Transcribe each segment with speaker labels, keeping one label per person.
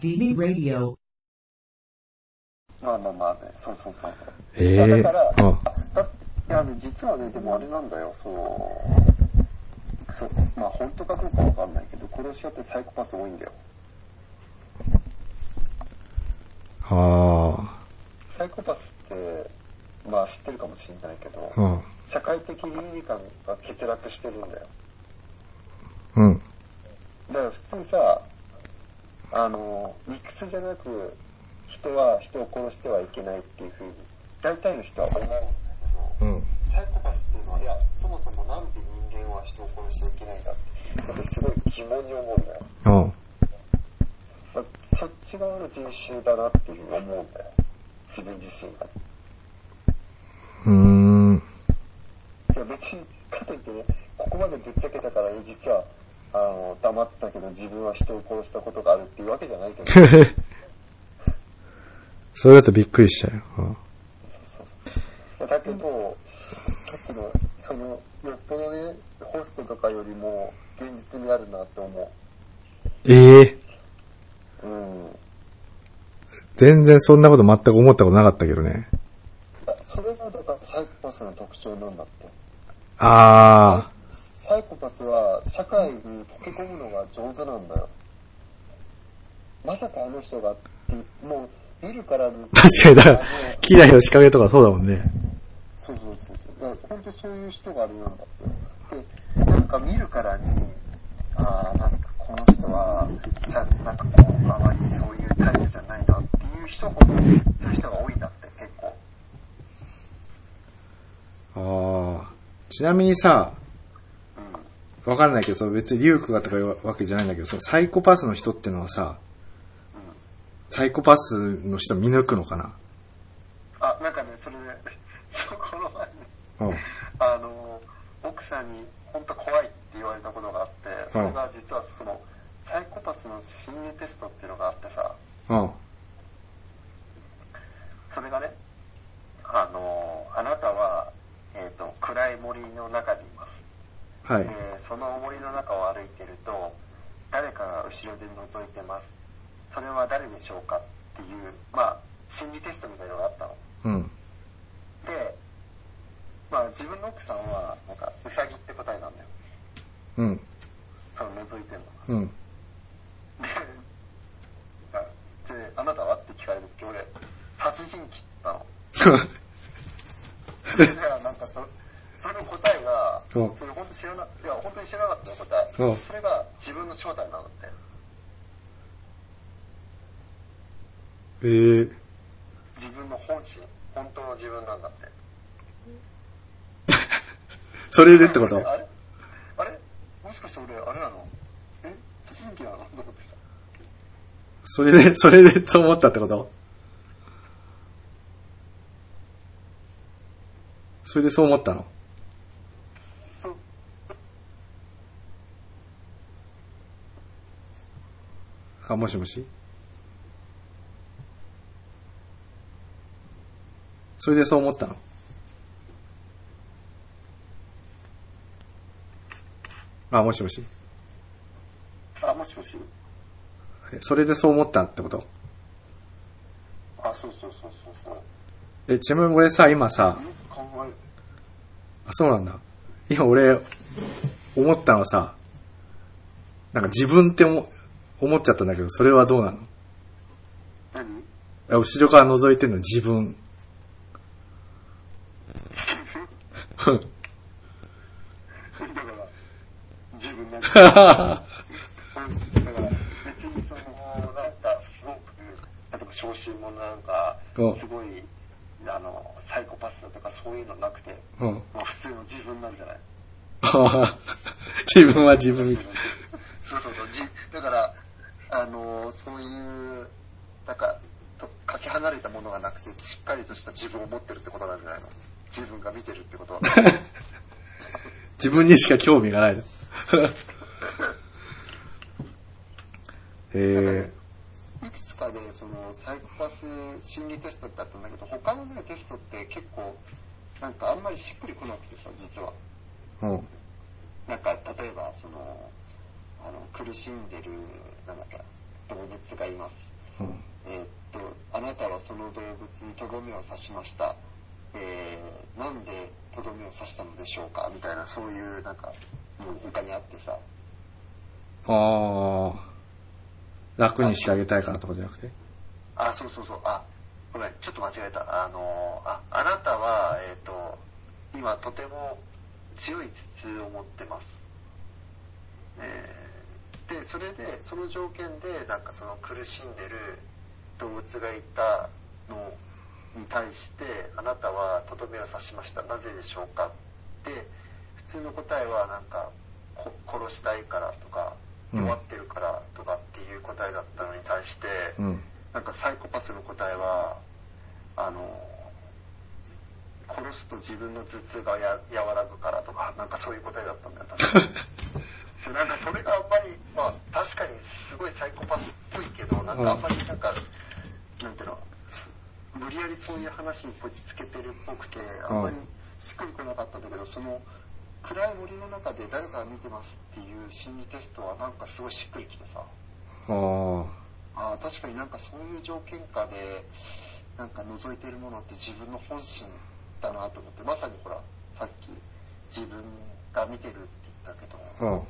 Speaker 1: DB Radio.
Speaker 2: まあまあまあね、そうそうそうそう。
Speaker 3: ええ
Speaker 2: だから、
Speaker 3: うん
Speaker 2: だいや、実はね、でもあれなんだよ、その、そう、まあ本当かどうかわかんないけど、殺し屋ってサイコパス多いんだよ。
Speaker 3: あ
Speaker 2: サイコパスって、まあ知ってるかもしれないけど、
Speaker 3: あ。うん。
Speaker 2: 社会的倫理観が欠落してるんだよ。
Speaker 3: うん。
Speaker 2: だから普通さ、あの、理屈じゃなく、人は人を殺してはいけないっていうふうに、大体の人は思うんだけど、
Speaker 3: うん。
Speaker 2: サイコパスっていうのは、いや、そもそもなんで人間は人を殺しちゃいけないんだって、私すごい疑問に思うんだよ。
Speaker 3: うん。
Speaker 2: まあそっち側の人種だなっていうふうに思うんだよ。自分自身が。
Speaker 3: うーん。
Speaker 2: いや別に、かといってね、ここまでぶっちゃけたから、え実は、あの、黙ってたけど自分は人を殺したことがあるっていうわけじゃないけど、そ
Speaker 3: れだとびっくりしたよ。うん
Speaker 2: そうそう。だけど、さっきの、その、よっぽどね、ホストとかよりも現実にあるなって思
Speaker 3: ええ
Speaker 2: う。うん。
Speaker 3: 全然そんなこと全く思ったことなかったけどね。
Speaker 2: それがだからサイコパスの特徴なんだって。
Speaker 3: あ
Speaker 2: サイコパスは社会に溶け込むのが上手なんだよ。まさかあの人がって、もう見るからに。
Speaker 3: あ。確かに、だからキラの仕掛けとかそうだもんね。
Speaker 2: そうそうそうそう。だから本当そういう人があるんだって。で、なんか見るからに、ああ、なんかこの人は、じゃなんかこう、あまりそういうタイプじゃないなっていう人ほど、そういう人が多いんだって、結構。
Speaker 3: ああ。ちなみにさ、
Speaker 2: うん。
Speaker 3: わかんないけど、その別にリュウクがとかいうわけじゃないんだけど、そのサイコパスの人ってのはさ、サイコパスの人見抜くのかな？
Speaker 2: あ、なんかね、それね、そうこの前に、
Speaker 3: うん。
Speaker 2: あの、奥さんに本当怖いって言われたことがあって、それが実はその、サイコパスの心理テストっていうのがあってさ、
Speaker 3: うん。
Speaker 2: それがね、あの、あなたは、えっ、と、暗い森の中に。
Speaker 3: はい。
Speaker 2: で、その森の中を歩いてると、誰かが後ろで覗いてます。それは誰でしょうかっていう、まあ、心理テストみたいなのがあったの。
Speaker 3: うん。
Speaker 2: で、まあ自分の奥さんは、なんか、ウサギって答えなんだよ。
Speaker 3: うん。
Speaker 2: その覗いてんのが。
Speaker 3: うん。
Speaker 2: で、あなたは？って聞かれるとき、俺、殺人鬼って言ったの。で、なんかそ、その答えが、
Speaker 3: うん
Speaker 2: 知らなかったよ、答え。
Speaker 3: うん。
Speaker 2: それが自分の正体なんだって。
Speaker 3: えー、
Speaker 2: 自分の本心、本当の自分なんだって。
Speaker 3: それでってこと？
Speaker 2: あれ？あれ？もしかして俺、あれなの？え？殺人鬼なの？と思ってさ。
Speaker 3: それで、それでそう思ったってこと？それでそう思ったの
Speaker 2: そう、
Speaker 3: あ、もしもしそれでそう思ったの？あ、もしもし
Speaker 2: あ、もしもし。
Speaker 3: えそれでそう思ったってこと？
Speaker 2: あ、そうそうそうそうそう。
Speaker 3: え、ちなみに俺さ、今さ。あ、そうなんだ。今俺、思ったのはさ、なんか自分って思思っちゃったんだけど、それはどうなの？
Speaker 2: 何？
Speaker 3: あ後ろから覗いてんの自分。
Speaker 2: だから、自分なんだ。だから、別にその、なんか、すごく、例えば小心者なんか、
Speaker 3: うん
Speaker 2: すごい、あの、サイコパスだとかそういうのなくて、
Speaker 3: うん。
Speaker 2: まあ普通の自分なんじゃない
Speaker 3: 自分は自分みたい
Speaker 2: そうそうそう。じだから、あの、そういう、なんか、とかけ離れたものがなくて、しっかりとした自分を持ってるってことなんじゃないの？自分が見てるってことは。
Speaker 3: 自分にしか興味がないの。へえ。
Speaker 2: いくつかで、その、サイコパス心理テストってあったんだけど、他のね、テストって結構、なんかあんまりしっくりこなくてさ、実は。
Speaker 3: うん。
Speaker 2: なんか、例えば、その、あの、苦しんでる、なんだっけ、動物がいます。
Speaker 3: うん。
Speaker 2: えーっと、あなたはその動物にとどめを刺しました。えー、なんでとどめを刺したのでしょうか？みたいな、そういう、なんか、もう他にあってさ。
Speaker 3: ああ。楽にしてあげたいからとかじゃなくて？
Speaker 2: あ、そうそうそう。あ、ごめん、ちょっと間違えた。あの、あ、あなたは、えーっと、今とても強い頭痛を持ってます。えーで、それで、その条件で、なんかその苦しんでる動物がいたのに対して、あなたはとどめを刺しました。なぜでしょうか？で、普通の答えは、なんか、こ殺したいからとか、
Speaker 3: うん
Speaker 2: 弱ってるからとかっていう答えだったのに対して、
Speaker 3: うん。
Speaker 2: なんかサイコパスの答えは、あの、殺すと自分の頭痛がや和らぐからとか、なんかそういう答えだったんだよ、確か でなんかそれがあんまり、まあ確かにすごいサイコパスっぽいけど、なんかあんまりなんか、なんていうの、す無理やりそういう話にこじつけてるっぽくて、あんまりしっくりこなかったんだけど、その、暗い森の中で誰かが見てますっていう心理テストはなんかすごいしっくりきてさ。
Speaker 3: ああ。
Speaker 2: ああ確かになんかそういう条件下でなんか覗いてるものって自分の本心だなと思ってまさにほらさっき自分が見てるって言ったけど
Speaker 3: うん。
Speaker 2: うん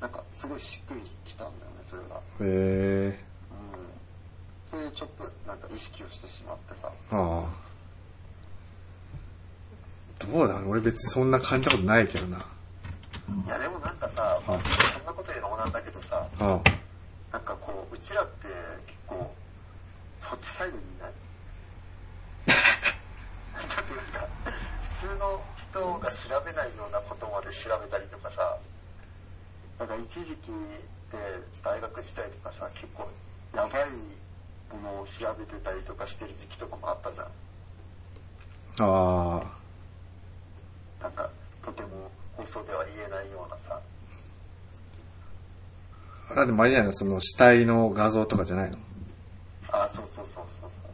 Speaker 2: なんかすごいしっくりきたんだよねそれが
Speaker 3: へえ。
Speaker 2: うんそれでちょっとなんか意識をしてしまってさ
Speaker 3: ああ。どうだ？俺別にそんな感じたことないけどな。
Speaker 2: いやでもなんかさ、そんなこと言うのもなんだけどさ
Speaker 3: あ
Speaker 2: なんかこううちらって結構そっちサイドにいない？なんていうんですか？普通の人が調べないようなことまで調べたりとかさなんか一時期で大学時代とかさ結構やばいものを調べてたりとかしてる時期とかもあったじゃん。
Speaker 3: あ。あ
Speaker 2: なんかとても放送では言えないようなさ
Speaker 3: あ。あ、でもあれじゃないのその死体の画像とかじゃないの？
Speaker 2: あそうそうそうそうそう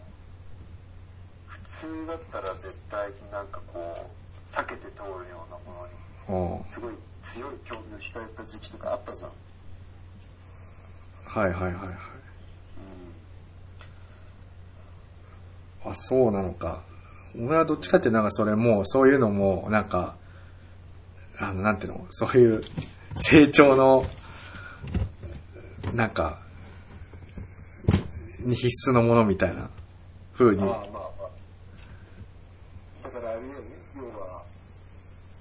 Speaker 2: 普通だったら絶対になんかこう避けて通るようなものに
Speaker 3: あ
Speaker 2: すごい強い興味を控えた時期とかあったじゃん。
Speaker 3: あ。はいはいはいはい。
Speaker 2: うん。
Speaker 3: あ、そうなのか。俺はどっちかってなんかそれもう、そういうのも、なんか、あの、なんていうの、そういう成長の、なんか、に必須のものみたいな風に
Speaker 2: まあまあまあ。だからあれよね、要は、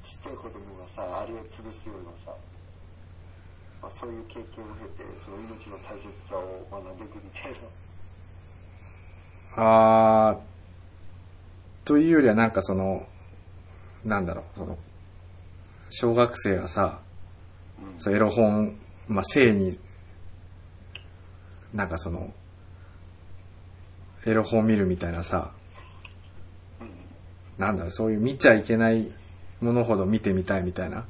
Speaker 2: ちっちゃい子供がさ、あれを潰すようなさ、まあ、そういう経験を経て、その命の大切さを学んでいくみたいな。
Speaker 3: あー、というよりはなんかその、なんだろう、その、小学生がさ、
Speaker 2: うん
Speaker 3: そうエロ本、まあ、性に、なんかその、エロ本見るみたいなさ、
Speaker 2: うん。
Speaker 3: なんだろう、そういう見ちゃいけないものほど見てみたいみたいな。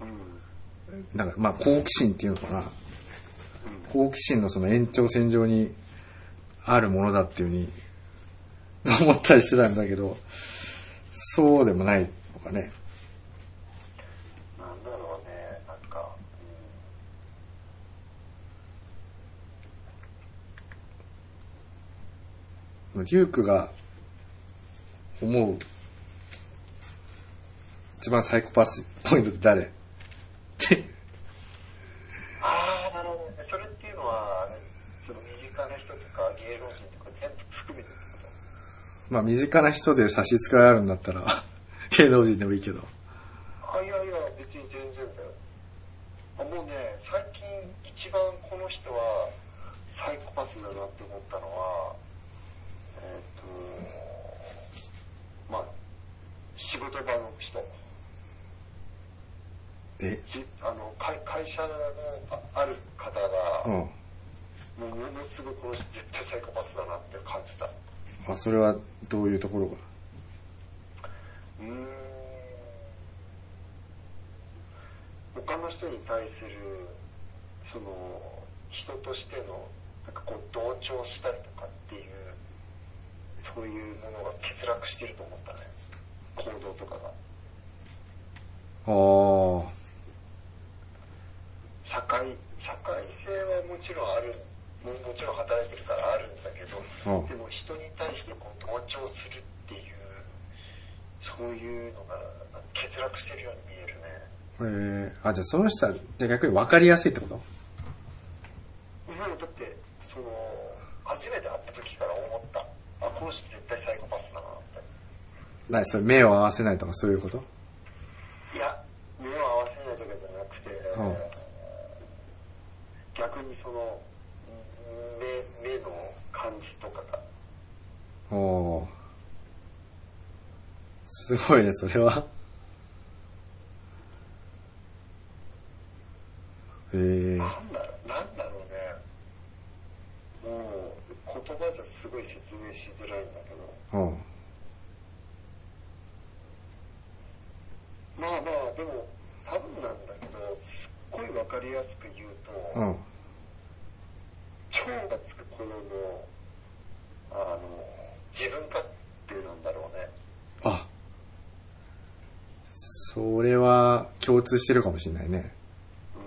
Speaker 2: うん。
Speaker 3: なんか、まあ、好奇心っていうのかな。
Speaker 2: うん。
Speaker 3: 好奇心のその延長線上にあるものだっていうふうに 思ったりしてたんだけど、そうでもないのかね。
Speaker 2: なんだろうね、なんか、
Speaker 3: デュークが思う一番サイコパスポイントって誰？って
Speaker 2: ああ、なるほどね。それっていうのは、その身近な人とか芸能人とか全部含めて
Speaker 3: まあ身近な人で差し支えあるんだったら芸能人でもいいけど。
Speaker 2: あいやいや別に全然だよあもうね最近一番この人はサイコパスだなって思ったのはえっ、とまあ仕事場の人
Speaker 3: え
Speaker 2: じあの会会社のあある方が、
Speaker 3: うん。
Speaker 2: もうものすごいこの人絶対サイコパスだなって感じた。
Speaker 3: あ、それはどういうところが？
Speaker 2: うーん。他の人に対するその人としてのなんかこう同調したりとかっていうそういうものが欠落してると思ったね。行動とかが。
Speaker 3: ああ。
Speaker 2: 社会社会性はもちろん働いてるからあるんだけど、
Speaker 3: うん
Speaker 2: でも人に対してこう同調するっていう、そういうのが欠落してるように見えるね。
Speaker 3: えー、あ、じゃあその人は、じゃあ逆に分かりやすいってこと？
Speaker 2: もうだって、その、初めて会った時から思った。あ、この人絶対サイコパスだなって。
Speaker 3: 何それ目を合わせないとかそういうこと
Speaker 2: いや、目を合わせないとかじゃなくて、
Speaker 3: うん
Speaker 2: 逆にその、目、目の感じとかが、
Speaker 3: おーすごいね、それは。えー、
Speaker 2: なんだろう、なんだろうね。もう、言葉じゃすごい説明しづらいんだけど、
Speaker 3: うん。
Speaker 2: まあまあ、でも、多分なんだけど、すっごいわかりやすく言うと、
Speaker 3: うん。
Speaker 2: 超がつくほどの、あの、自分勝手なんだろうね。
Speaker 3: あ、それは共通してるかもしれないね。
Speaker 2: うん。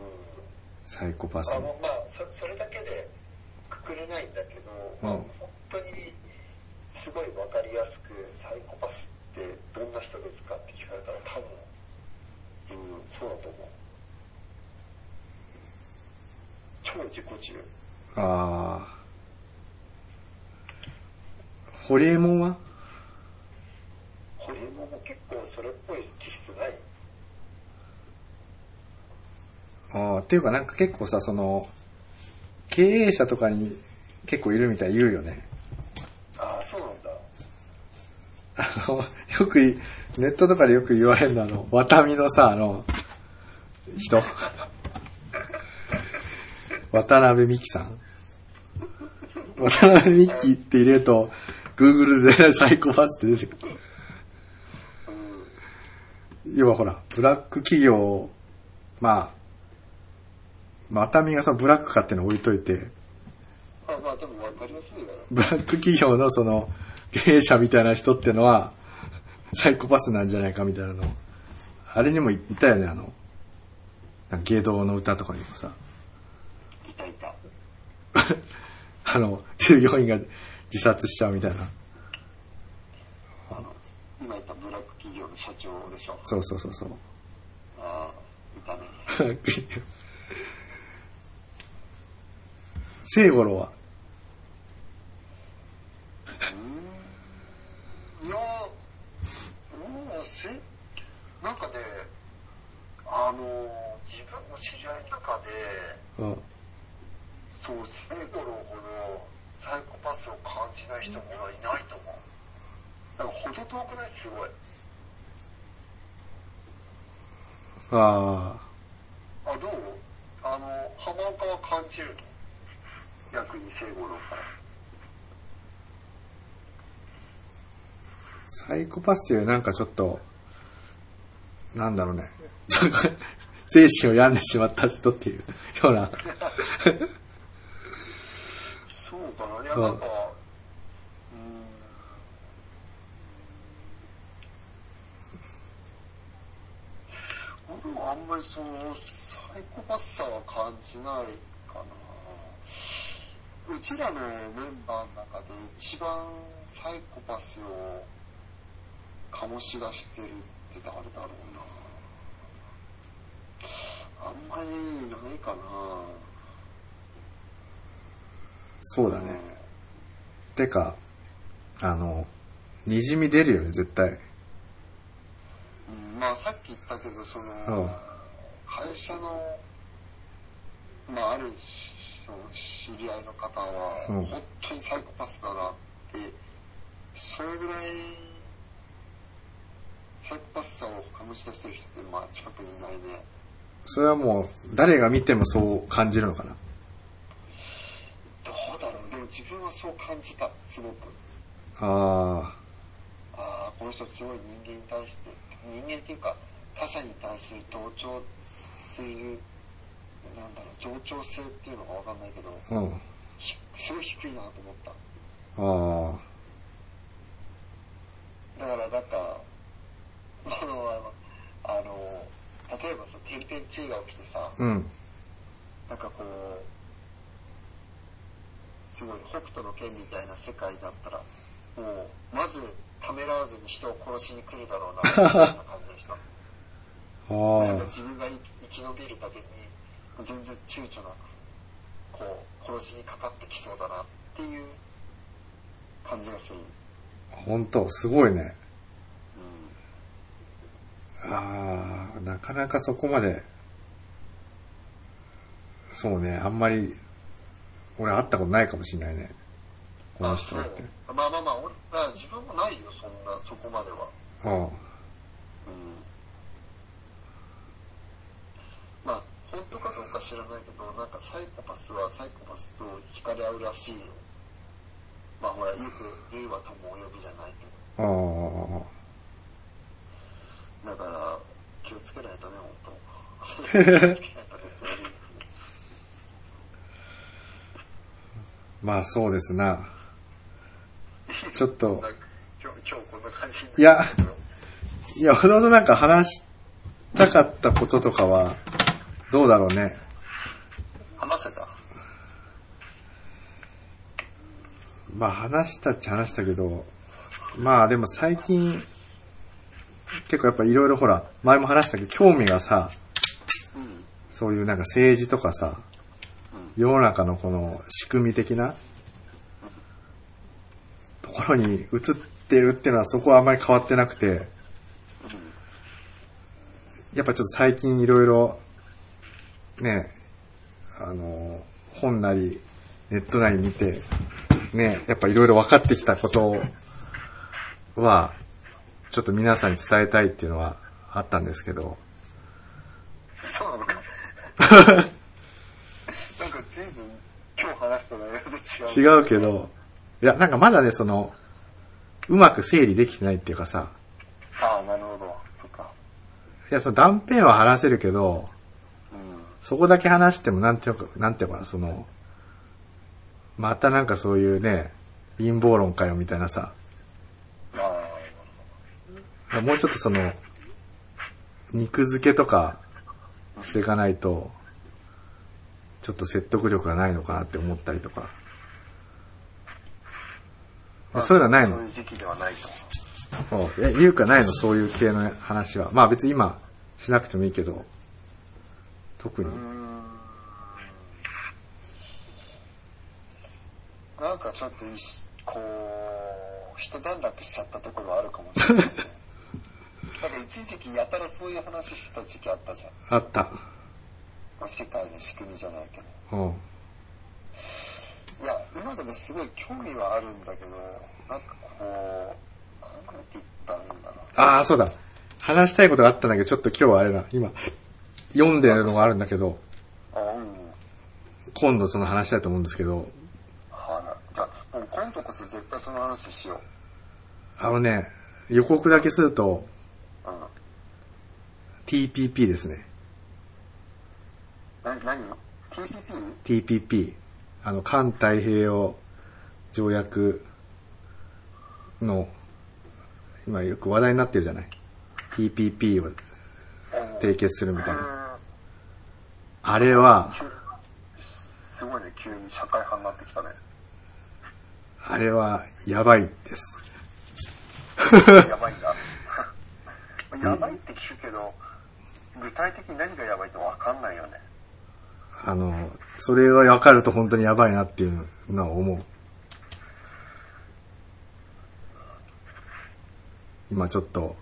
Speaker 3: サイコパスの。
Speaker 2: あの、まあ、そそれだけでくくれないんだけど、まあ
Speaker 3: うん、
Speaker 2: 本当にすごいわかりやすく、サイコパスってどんな人ですかって聞かれたら多分、うん、そうだと思う。超自己中。
Speaker 3: ああ。ホリエモンは？
Speaker 2: ホリエモンも結構それっぽい気質ない？
Speaker 3: ああ、っていうかなんか結構さ、その、経営者とかに結構いるみたい言うよね。
Speaker 2: ああ、そうなんだ。
Speaker 3: あの、よくい、ネットとかでよく言われるのあの、ワタミのさ、あの、人。渡辺美樹さん。渡辺美樹って入れると、Google でサイコパスって出てくる。要はほら、ブラック企業、まあ、ワタミがさ、ブラックかっての置いといて、
Speaker 2: あまあでもわかりやすいだろ。
Speaker 3: ブラック企業のその、経営者みたいな人ってのは、サイコパスなんじゃないかみたいなの。あれにもいたよね、あの、芸道の歌とかにもさ、
Speaker 2: いたいた。
Speaker 3: あの、従業員が自殺しちゃうみたいな。
Speaker 2: あの、今言ったブラック企業の社長でしょ。
Speaker 3: そうそうそうそう。
Speaker 2: ああ、いたね。
Speaker 3: 聖五郎は、
Speaker 2: いやー、もうせ、なんかね、あのー、自分の知り合いの中で、
Speaker 3: うん。
Speaker 2: そう、セイゴロほどサイコパスを感じない人もいないと思う。なんか程遠くない？すごい。
Speaker 3: あ
Speaker 2: あ、どう？あの、浜岡は感じるの？にセイゴロから。
Speaker 3: サイコパスっていうなんかちょっと、なんだろうね。精神を病んでしまった人っていうような。
Speaker 2: そうかな。いや、なんか、うん。俺もあんまりその、サイコパスさは感じないかな。うちらのメンバーの中で一番サイコパスを醸し出してるって誰だろうな。あんまりいないかな。
Speaker 3: そうだね。てか、あの、滲み出るよね、絶対。
Speaker 2: うんまあさっき言ったけど、その、
Speaker 3: うん
Speaker 2: 会社の、まああるその知り合いの方は、
Speaker 3: うん
Speaker 2: 本当にサイコパスだなって、それぐらい、サイコパスさを醸し出してる人って、まあ近くにいないね。
Speaker 3: それはもう、誰が見てもそう感じるのかな？
Speaker 2: どうだろうでも自分はそう感じた、すごく。
Speaker 3: あ
Speaker 2: ああ、この人すごい人間に対して、人間っていうか、他者に対する同調する、なんだろう、同調性っていうのかわかんないけど、
Speaker 3: あ、うん。
Speaker 2: ひすごい低いなと思った。
Speaker 3: あ
Speaker 2: だからなんか、あの、例えばさ、天変地異が起きてさ、
Speaker 3: あ、うん。
Speaker 2: なんかこう、すごい北斗の剣みたいな世界だったら、もう、まず、ためらわずに人を殺しに来るだろうな、みたいな感じの人。なんか
Speaker 3: あ
Speaker 2: 自分が生き延びるだけに、全然躊躇なく、こう、殺しにかかってきそうだなっていう感じがする。
Speaker 3: あ、本当すごいね。
Speaker 2: うん。
Speaker 3: ああ、なかなかそこまで、そうね、あんまり、俺会ったことないかもしれないね。この人だって。
Speaker 2: あまあまあまあ、俺あ自分もないよ、そんな、そこまでは。
Speaker 3: あ
Speaker 2: うん。まあ、本当かどうか知らないけど、なんかサイコパスはサイコパスと惹かれ合うらしいよ。まあほら、よく、類は友を呼ぶじゃないけ
Speaker 3: あ、ああ、
Speaker 2: ど。だから、気をつけないとね、本当。
Speaker 3: まあそうですな。ちょっと
Speaker 2: 今日、こんな感じに
Speaker 3: いやいや、ほどなんか話したかったこととかは、どうだろうね。
Speaker 2: 話せた？
Speaker 3: まあ話したっちゃ話したけど、まあでも最近、結構やっぱいろいろほら、前も話したけど、興味がさ、
Speaker 2: うん。
Speaker 3: そういうなんか政治とかさ、世の中のこの仕組み的なところに移ってるっていうのはそこはあんまり変わってなくて、やっぱちょっと最近いろいろ、ね、あの、本なり、ネットなり見て、ね、やっぱいろいろ分かってきたことは、ちょっと皆さんに伝えたいっていうのはあったんですけど、
Speaker 2: そうなのか。なんか随分今日話した内容と違う。
Speaker 3: 違うけど、いや、なんかまだね、その、うまく整理できてないっていうかさ、
Speaker 2: ああ、なるほど。そっか。
Speaker 3: いや、その断片は話せるけど、
Speaker 2: うん。
Speaker 3: そこだけ話してもなんていうか、なんていうのかな、その、またなんかそういうね、陰謀論かよみたいなさ、
Speaker 2: あ
Speaker 3: もうちょっとその、肉付けとかしていかないと、ちょっと説得力がないのかなって思ったりとか。
Speaker 2: あ。
Speaker 3: そういうのはないの？
Speaker 2: そういう時期ではないと。
Speaker 3: え、言うかないの？そういう系の話は。まあ別に今しなくてもいいけど、特に。
Speaker 2: なんかちょっといし、こう、一段落しちゃったところはあるかもしれない、ね。なんか一時期やたらそういう話してた時期あったじゃん。
Speaker 3: あった。
Speaker 2: まあ世界の仕組みじゃないけど。
Speaker 3: うん。
Speaker 2: いや、今でもすごい興味はあるんだけど、なんかこう、考えていったらいいんだな。
Speaker 3: ああ、そうだ。話したいことがあったんだけど、ちょっと今日はあれだ。今、読んでるのがあるんだけど。今度その話したいと思うんですけど、
Speaker 2: はなじゃあ、もう今度こそ絶対その話しよ
Speaker 3: あのね、予告だけすると、
Speaker 2: う。うん。
Speaker 3: TPP ですね。
Speaker 2: な、何 ?TPP?
Speaker 3: TPP。あの、環太平洋条約の、今よく話題になってるじゃない？TPP を締結するみたいな。
Speaker 2: な。
Speaker 3: あれは、
Speaker 2: すごいね、急に社会派になってきたね。
Speaker 3: あれはやばいです。
Speaker 2: やばいんだ。やばいって聞くけど、具体的に何がやばいってわかんないよね。
Speaker 3: あの、それが分かると本当にやばいなっていうのは思う。今ちょっと、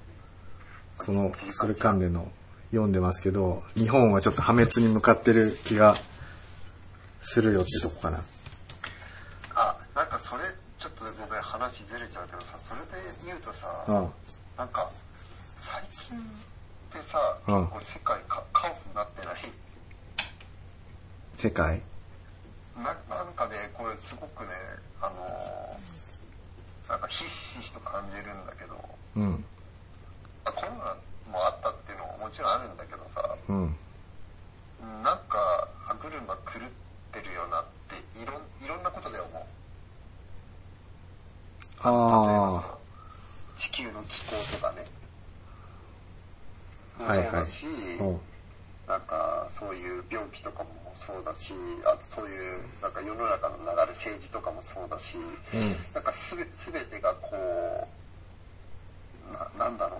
Speaker 3: その、それ関連の読んでますけど、日本はちょっと破滅に向かってる気がするよってとこかな。
Speaker 2: あ、なんかそれ、ちょっとごめん、話ずれちゃうけどさ、それで言うとさ、
Speaker 3: うん。
Speaker 2: なんか、最近ってさ、
Speaker 3: うん
Speaker 2: 結構世界かカオスになってない？
Speaker 3: 世界？
Speaker 2: ななんかね、これすごくね、あのーなんかひしひしと感じるんだけど、
Speaker 3: うん。
Speaker 2: あコロナもあったちろんあるんだけどさ、
Speaker 3: うん。
Speaker 2: なんか歯車狂ってるよなっていろんいろんなことで思う。
Speaker 3: あ
Speaker 2: の地球の気候とかね。
Speaker 3: あ。はいはい
Speaker 2: もそうだし、。
Speaker 3: うん。
Speaker 2: なんか、そういう病気とかもそうだし、あとそういうなんか世の中の流れ、政治とかもそうだし、
Speaker 3: うん。
Speaker 2: なんかすべすべてがこう、ななんだろう、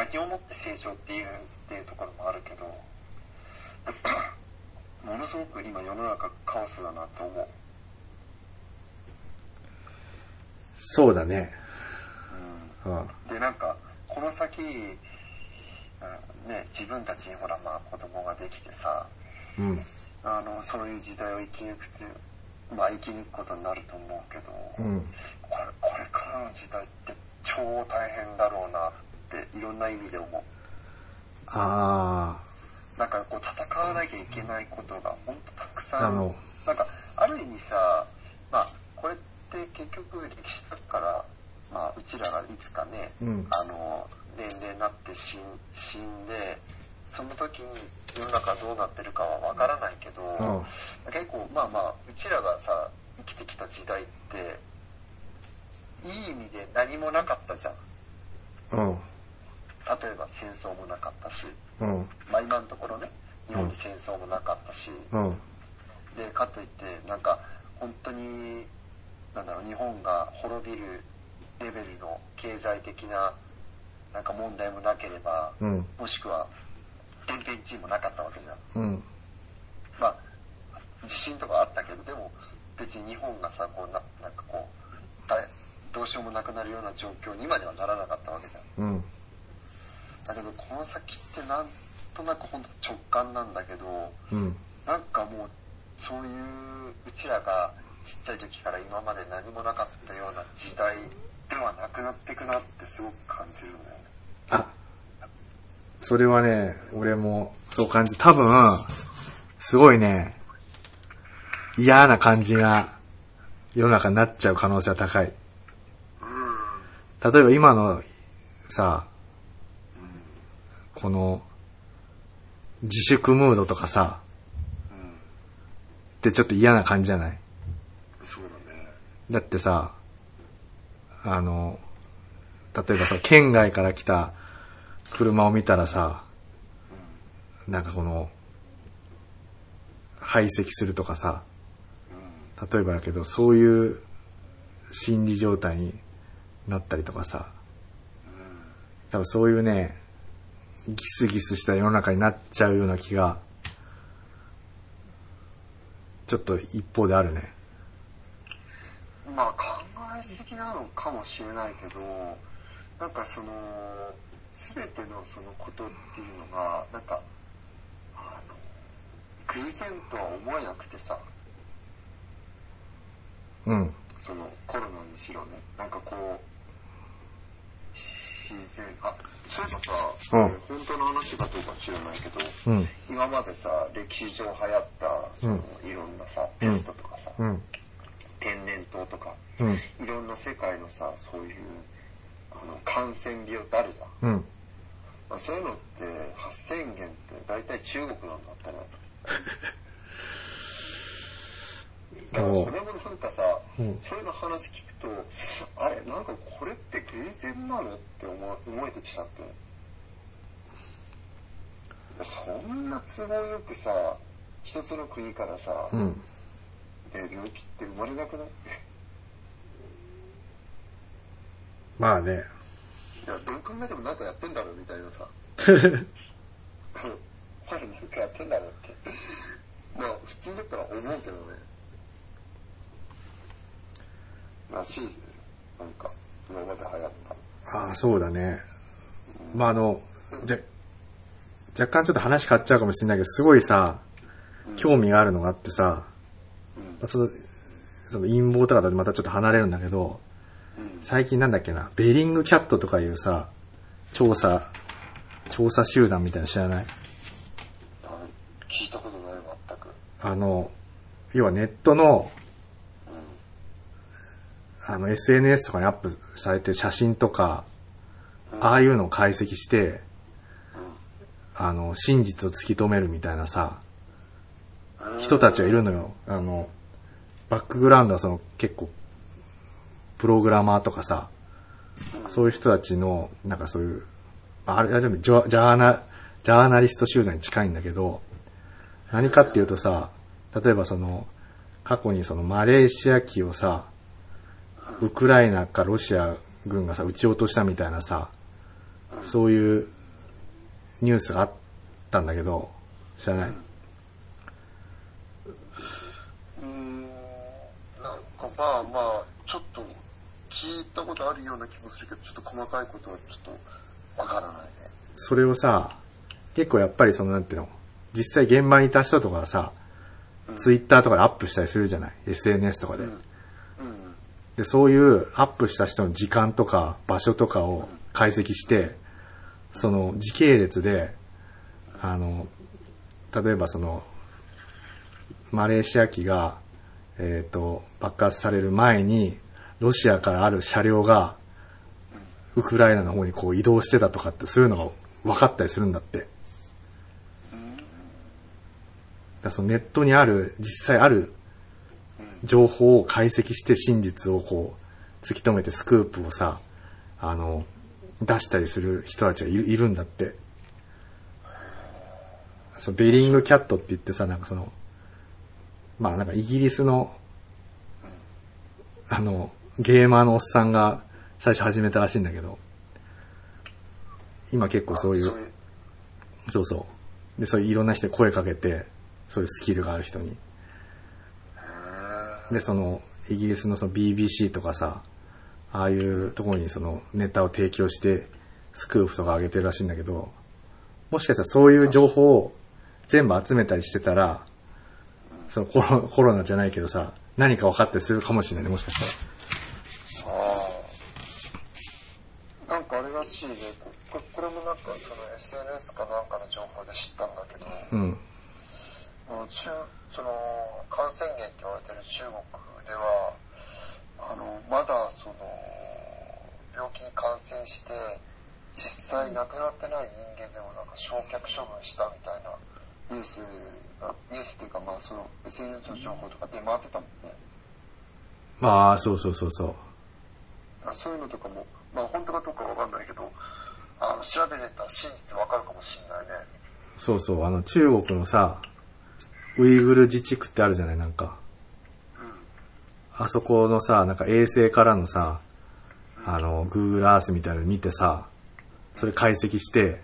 Speaker 2: 何をもって成長っていうっていうところもあるけど、ものすごく今世の中カオスだなと思う。
Speaker 3: そうだね。
Speaker 2: うん
Speaker 3: うん。
Speaker 2: でなんかこの先、うんね、自分たちにほらまあ子供ができてさ
Speaker 3: うん。
Speaker 2: あのそういう時代を生き抜くってまあ生き抜くことになると思うけど、
Speaker 3: うん。
Speaker 2: これこれからの時代って超大変だろうなっていろんな意味で思う。
Speaker 3: あ
Speaker 2: なんかこう戦わなきゃいけないことが本当たく
Speaker 3: あ、
Speaker 2: さん。なんかある意味さまあこれって結局歴史だからまあうちらがいつかね、
Speaker 3: うん。
Speaker 2: あの年齢になって死ん死んでその時に世の中どうなってるかはわからないけど、
Speaker 3: うん。
Speaker 2: 結構まあまあうちらがさ生きてきた時代っていい意味で何もなかったじゃん
Speaker 3: うん。
Speaker 2: 例えば戦争もなかったし
Speaker 3: うん。
Speaker 2: まあ今のところね日本に戦争もなかったし、
Speaker 3: うん。
Speaker 2: でかといってなんか本当になんだろう日本が滅びるレベルの経済的ななんか問題もなければ、
Speaker 3: うん。
Speaker 2: もしくは天変地異もなかったわけじゃん
Speaker 3: うん。
Speaker 2: まあ地震とかあったけどでも別に日本がさこうななんかこう大どうしようもなくなるような状況に今ではならなかったわけじゃん
Speaker 3: うん。
Speaker 2: だけどこの先ってなんとなく本当直感なんだけど
Speaker 3: うん。
Speaker 2: なんかもうそういううちらがちっちゃい時から今まで何もなかったような時代ではなくなっていくなってすごく感じるんだよね。
Speaker 3: あ、それはね、俺もそう感じ、多分、すごいね、嫌な感じが世の中になっちゃう可能性は高い。
Speaker 2: う
Speaker 3: 例えば今のさ、この自粛ムードとかさ。ってちょっと嫌な感じじゃない？
Speaker 2: そうだね。
Speaker 3: だってさ、あの、例えばさ、県外から来た車を見たらさ、なんかこの、排斥するとかさ、例えばだけど、そういう心理状態になったりとかさ、多分そういうね、ギスギスした世の中になっちゃうような気が、ちょっと一方であるね。
Speaker 2: まあ考えすぎなのかもしれないけど、なんかその、すべてのそのことっていうのが、なんか、あの、偶然とは思えなくてさ、
Speaker 3: うん。
Speaker 2: そのコロナにしろね、なんかこう、自然、あ、そういえばさ、
Speaker 3: うん
Speaker 2: えー本当の話かどうか知らないけど、
Speaker 3: うん。
Speaker 2: 今までさ、歴史上流行った、その、いろんなさ、ペストとかさ、
Speaker 3: うん。
Speaker 2: 天然痘とか、
Speaker 3: うん。
Speaker 2: いろんな世界のさ、そういう、あの、感染病ってあるじゃん。
Speaker 3: うん。
Speaker 2: まあ、そういうのって、発生源って大体中国なんだってね。だからそれもなんかさ、
Speaker 3: うん
Speaker 2: それの話聞くと、あれ、なんかこれって偶然なのって思思えてきちゃって。そんな都合よくさ、一つの国からさ、
Speaker 3: うん。
Speaker 2: え病気って生まれなくない？
Speaker 3: まあね。
Speaker 2: いや、どう考えてもなんかやってんだろうみたいなさ。お前なんかやってんだろうって。まあ、普通だったら思うけどね。らしいですね。なんか、今まで流行った。
Speaker 3: ああ、そうだね。まああの、じゃ、若干ちょっと話変わっちゃうかもしれないけど、すごいさ、興味があるのがあってさ、
Speaker 2: うん。
Speaker 3: まあその、その陰謀とかとまたちょっと離れるんだけど、
Speaker 2: うん。
Speaker 3: 最近なんだっけな、ベリングキャットとかいうさ、調査、調査集団みたいなの知らない？
Speaker 2: あ聞いたことない、全く。
Speaker 3: あの、要はネットの、
Speaker 2: う
Speaker 3: あの SNS とかにアップされてる写真とか、
Speaker 2: ん。
Speaker 3: ああいうのを解析して、
Speaker 2: うん。
Speaker 3: あの、真実を突き止めるみたいなさ、人たちがいるのよ。あの、バックグラウンドはその結構、プログラマーとかさ、そういう人たちの、なんかそういう、あれ、あれでもジャーナジャーナリスト集団に近いんだけど、何かっていうとさ、例えばその、過去にそのマレーシア機をさ、ウクライナかロシア軍がさ、撃ち落としたみたいなさ、そういうニュースがあったんだけど、知らない、
Speaker 2: うん、なんかまあまあ、ちょっと聞いたことあるような気もするけど、ちょっと細かいことはちょっとわからないね。
Speaker 3: それをさ、結構やっぱりそのなんていうの、実際現場にいた人とかがさ、ツイッターとかでアップしたりするじゃない ?SNS とかで。
Speaker 2: うん。うん。
Speaker 3: で、そういうアップした人の時間とか場所とかを解析して、その時系列で、あの、例えばその、マレーシア機が、えっ、と、爆発される前に、ロシアからある車両が、ウクライナの方にこう移動してたとかって、そういうのが分かったりするんだって。だそのネットにある、実際ある情報を解析して真実をこう、突き止めてスクープをさ、あの、出したりする人たちがいるいるんだって。そうベリングキャットって言ってさ、なんかその、まあなんかイギリスの、あの、ゲーマーのおっさんが最初始めたらしいんだけど、今結構そういう、
Speaker 2: そう
Speaker 3: そう。で、そういういろんな人に声かけて、そういうスキルがある人に。で、その、イギリスのその BBC とかさ、ああいうところにそのネタを提供して、スクープとか上げてるらしいんだけど、もしかしたらそういう情報を全部集めたりしてたら、そのコロコロナじゃないけどさ、何か分かったりするかもしれないね、もしかしたら。
Speaker 2: ああ。なんかあれらしいね。こここれもなんかその SNS かなんかの情報で知ったんだけど、
Speaker 3: うん。
Speaker 2: もう中、その、感染源って言われてる中国では、あの、まだその、病気に感染して、実際亡くなってない人間でもなんか焼却処分したみたいなニュースが、ニュースっていうかまあその SNS の情報とか出回ってたもんね。
Speaker 3: まあ、そうそうそうそう。
Speaker 2: あそういうのとかも、まあ本当かどうかわかんないけど、あの、調べてたら真実わかるかもしんないね。
Speaker 3: そうそう、あの中国のさ、ウイグル自治区ってあるじゃない、なんか。あそこのさ、なんか衛星からのさ、あの、Google Earth みたいなの見てさ、それ解析して、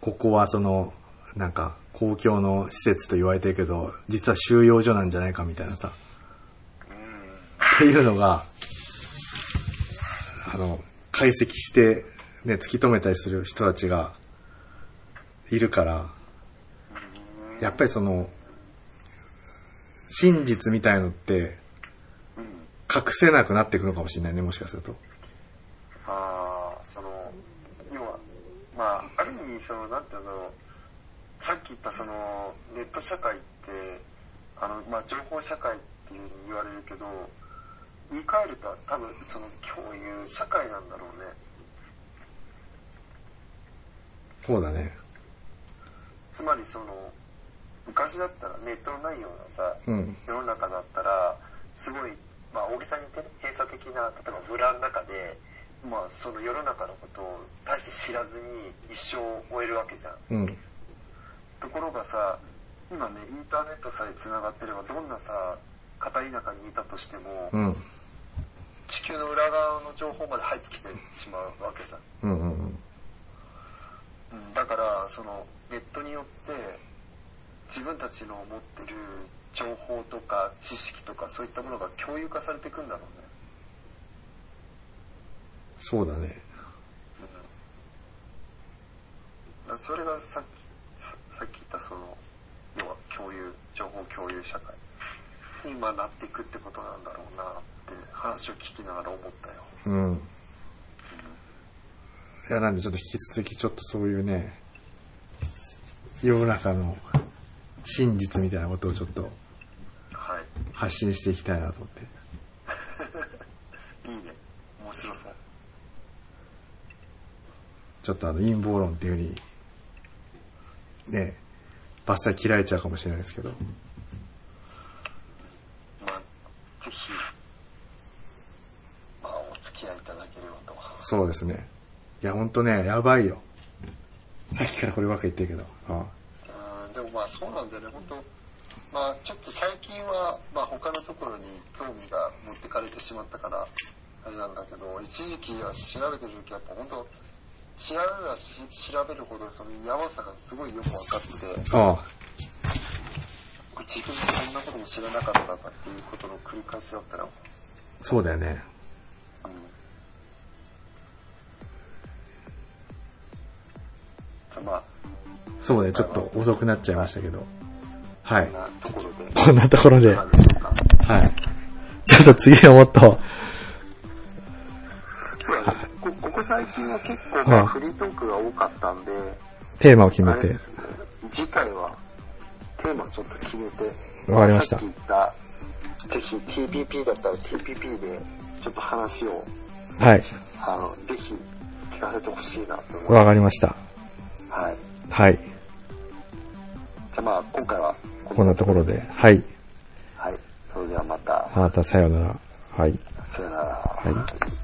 Speaker 3: ここはその、なんか、公共の施設と言われてるけど、実は収容所なんじゃないかみたいなさ、っていうのが、あの、解析して、ね、突き止めたりする人たちがいるから、やっぱりその、真実みたいのって、隠せなくなっていくのかもしれないね、もしかすると。
Speaker 2: ああ、その、要は、まあ、ある意味、その、なんていうの、さっき言ったその、ネット社会って、あの、まあ、情報社会っていうふうに言われるけど、言い換えると多分、その、共有社会なんだろうね。
Speaker 3: そうだね。
Speaker 2: つまりその、昔だったらネットのないようなさ、
Speaker 3: うん。
Speaker 2: 世の中だったら、すごい、まあ大げさに言ってね、閉鎖的な、例えば村の中で、まあその世の中のことを大して知らずに一生を終えるわけじゃん。
Speaker 3: うん。
Speaker 2: ところがさ、今ね、インターネットさえ繋がってれば、どんなさ、片田舎にいたとしても、
Speaker 3: うん。
Speaker 2: 地球の裏側の情報まで入ってきてしまうわけじゃん。
Speaker 3: うんうんうん。
Speaker 2: うん、だから、その、ネットによって、自分たちの持ってる情報とか知識とかそういったものが共有化されていくんだろうね。
Speaker 3: そうだね。
Speaker 2: だからそれがさっき、ささっき言ったその、要は共有、情報共有社会に今なっていくってことなんだろうなって話を聞きながら思ったよ。
Speaker 3: うん。いや、なんでちょっと引き続きちょっとそういうね、世の中の真実みたいなことをちょっと
Speaker 2: はい。
Speaker 3: 発信していきたいなと思って。
Speaker 2: いいね。面白そう。
Speaker 3: ちょっとあの陰謀論っていうふうに、ね、バッサリ切られちゃうかもしれないですけど。
Speaker 2: まあ、ぜひ、まあ、お付き合いいただければと。
Speaker 3: そうですね。いや、ほんとね、やばいよ。さっきからこればっか言ってるけど。あ
Speaker 2: うんでもまあそうなんだよね、本当まあちょっと最近は、まあ他のところに興味が持ってかれてしまったから、あれなんだけど、一時期は調べてる時はやっぱ本当調べればし調べるほどそのやばさがすごいよく分かってて、
Speaker 3: あ。あ
Speaker 2: 自分でそんなことも知らなかったかっていうことの繰り返しだったら、うん。
Speaker 3: そうだよね。
Speaker 2: じゃあまあ、
Speaker 3: そうね、ちょっと遅くなっちゃいましたけど。はい
Speaker 2: こん。なところで。
Speaker 3: は
Speaker 2: い。
Speaker 3: ちょっと次はもっと、
Speaker 2: そうだね。こここ最近は結構まあフリートークが多かったんで、
Speaker 3: テーマを決めて
Speaker 2: 次回はテーマちょっと決めて、
Speaker 3: わかりました
Speaker 2: さっき言った、ぜひ TPP だったら TPP でちょっと話を、
Speaker 3: はい。
Speaker 2: あの、ぜひ聞かせてほしいなと思います。
Speaker 3: わかりました。
Speaker 2: はい。
Speaker 3: はい。
Speaker 2: じゃあまあ今回は
Speaker 3: こんなところで。はい。
Speaker 2: はい。それではまた、
Speaker 3: またさようなら。はい。
Speaker 2: さよなら。
Speaker 3: はい。